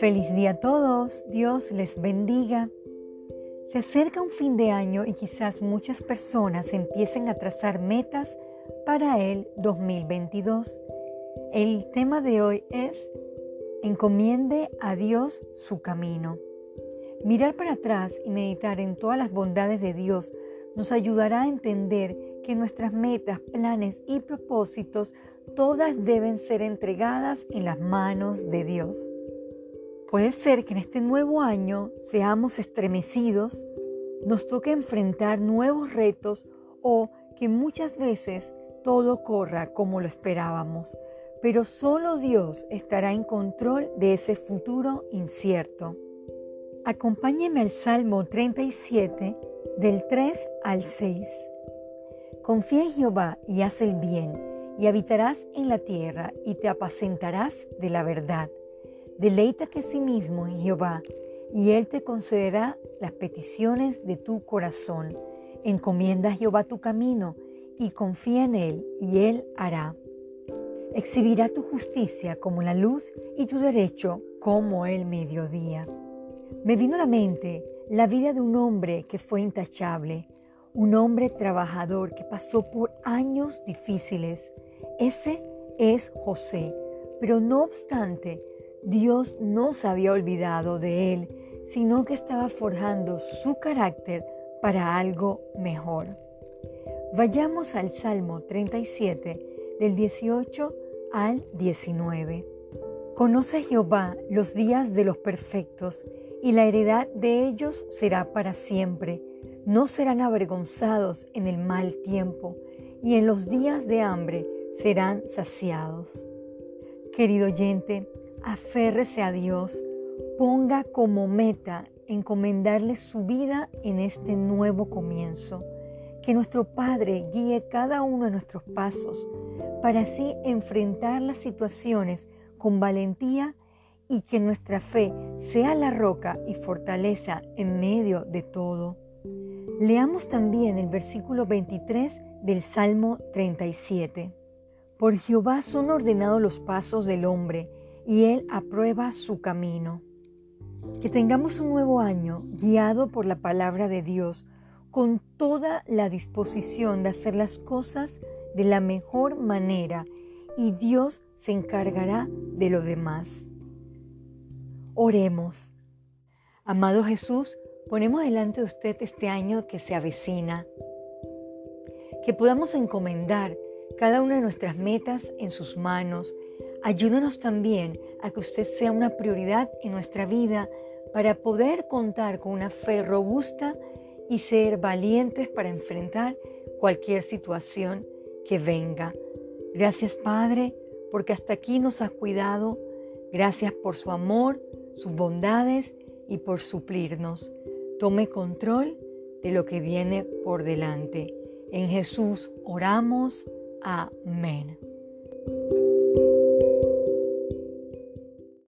Feliz día a todos, Dios les bendiga. Se acerca un fin de año y quizás muchas personas empiecen a trazar metas para el 2022. El tema de hoy es Encomiende a Dios su camino. Mirar para atrás y meditar en todas las bondades de Dios nos ayudará a entender que nuestras metas, planes y propósitos todas deben ser entregadas en las manos de Dios. Puede ser que en este nuevo año seamos estremecidos, nos toque enfrentar nuevos retos o que muchas veces todo corra como lo esperábamos, pero solo Dios estará en control de ese futuro incierto. Acompáñeme al Salmo 37 del 3 al 6. Confía en Jehová y haz el bien y habitarás en la tierra y te apacentarás de la verdad. Deleítate a sí mismo en Jehová, y Él te concederá las peticiones de tu corazón. Encomienda a Jehová tu camino, y confía en Él, y Él hará. Exhibirá tu justicia como la luz y tu derecho como el mediodía. Me vino a la mente la vida de un hombre que fue intachable, un hombre trabajador que pasó por años difíciles, ese es José. Pero no obstante, Dios no se había olvidado de él, sino que estaba forjando su carácter para algo mejor. Vayamos al Salmo 37, del 18 al 19. Conoce Jehová los días de los perfectos, y la heredad de ellos será para siempre. No serán avergonzados en el mal tiempo, y en los días de hambre serán saciados. Querido oyente, aférrese a Dios, ponga como meta encomendarle su vida en este nuevo comienzo. Que nuestro Padre guíe cada uno de nuestros pasos para así enfrentar las situaciones con valentía y que nuestra fe sea la roca y fortaleza en medio de todo. Leamos también el versículo 23 del Salmo 37. Por Jehová son ordenados los pasos del hombre, y él aprueba su camino. Que tengamos un nuevo año guiado por la palabra de Dios, con toda la disposición de hacer las cosas de la mejor manera, y Dios se encargará de lo demás. Oremos. Amado Jesús, ponemos delante de usted este año que se avecina, que podamos encomendar cada una de nuestras metas en sus manos. Ayúdanos también a que usted sea una prioridad en nuestra vida para poder contar con una fe robusta y ser valientes para enfrentar cualquier situación que venga. Gracias Padre, porque hasta aquí nos has cuidado. Gracias por su amor, sus bondades y por suplirnos. Tome control de lo que viene por delante. En Jesús oramos. Amén.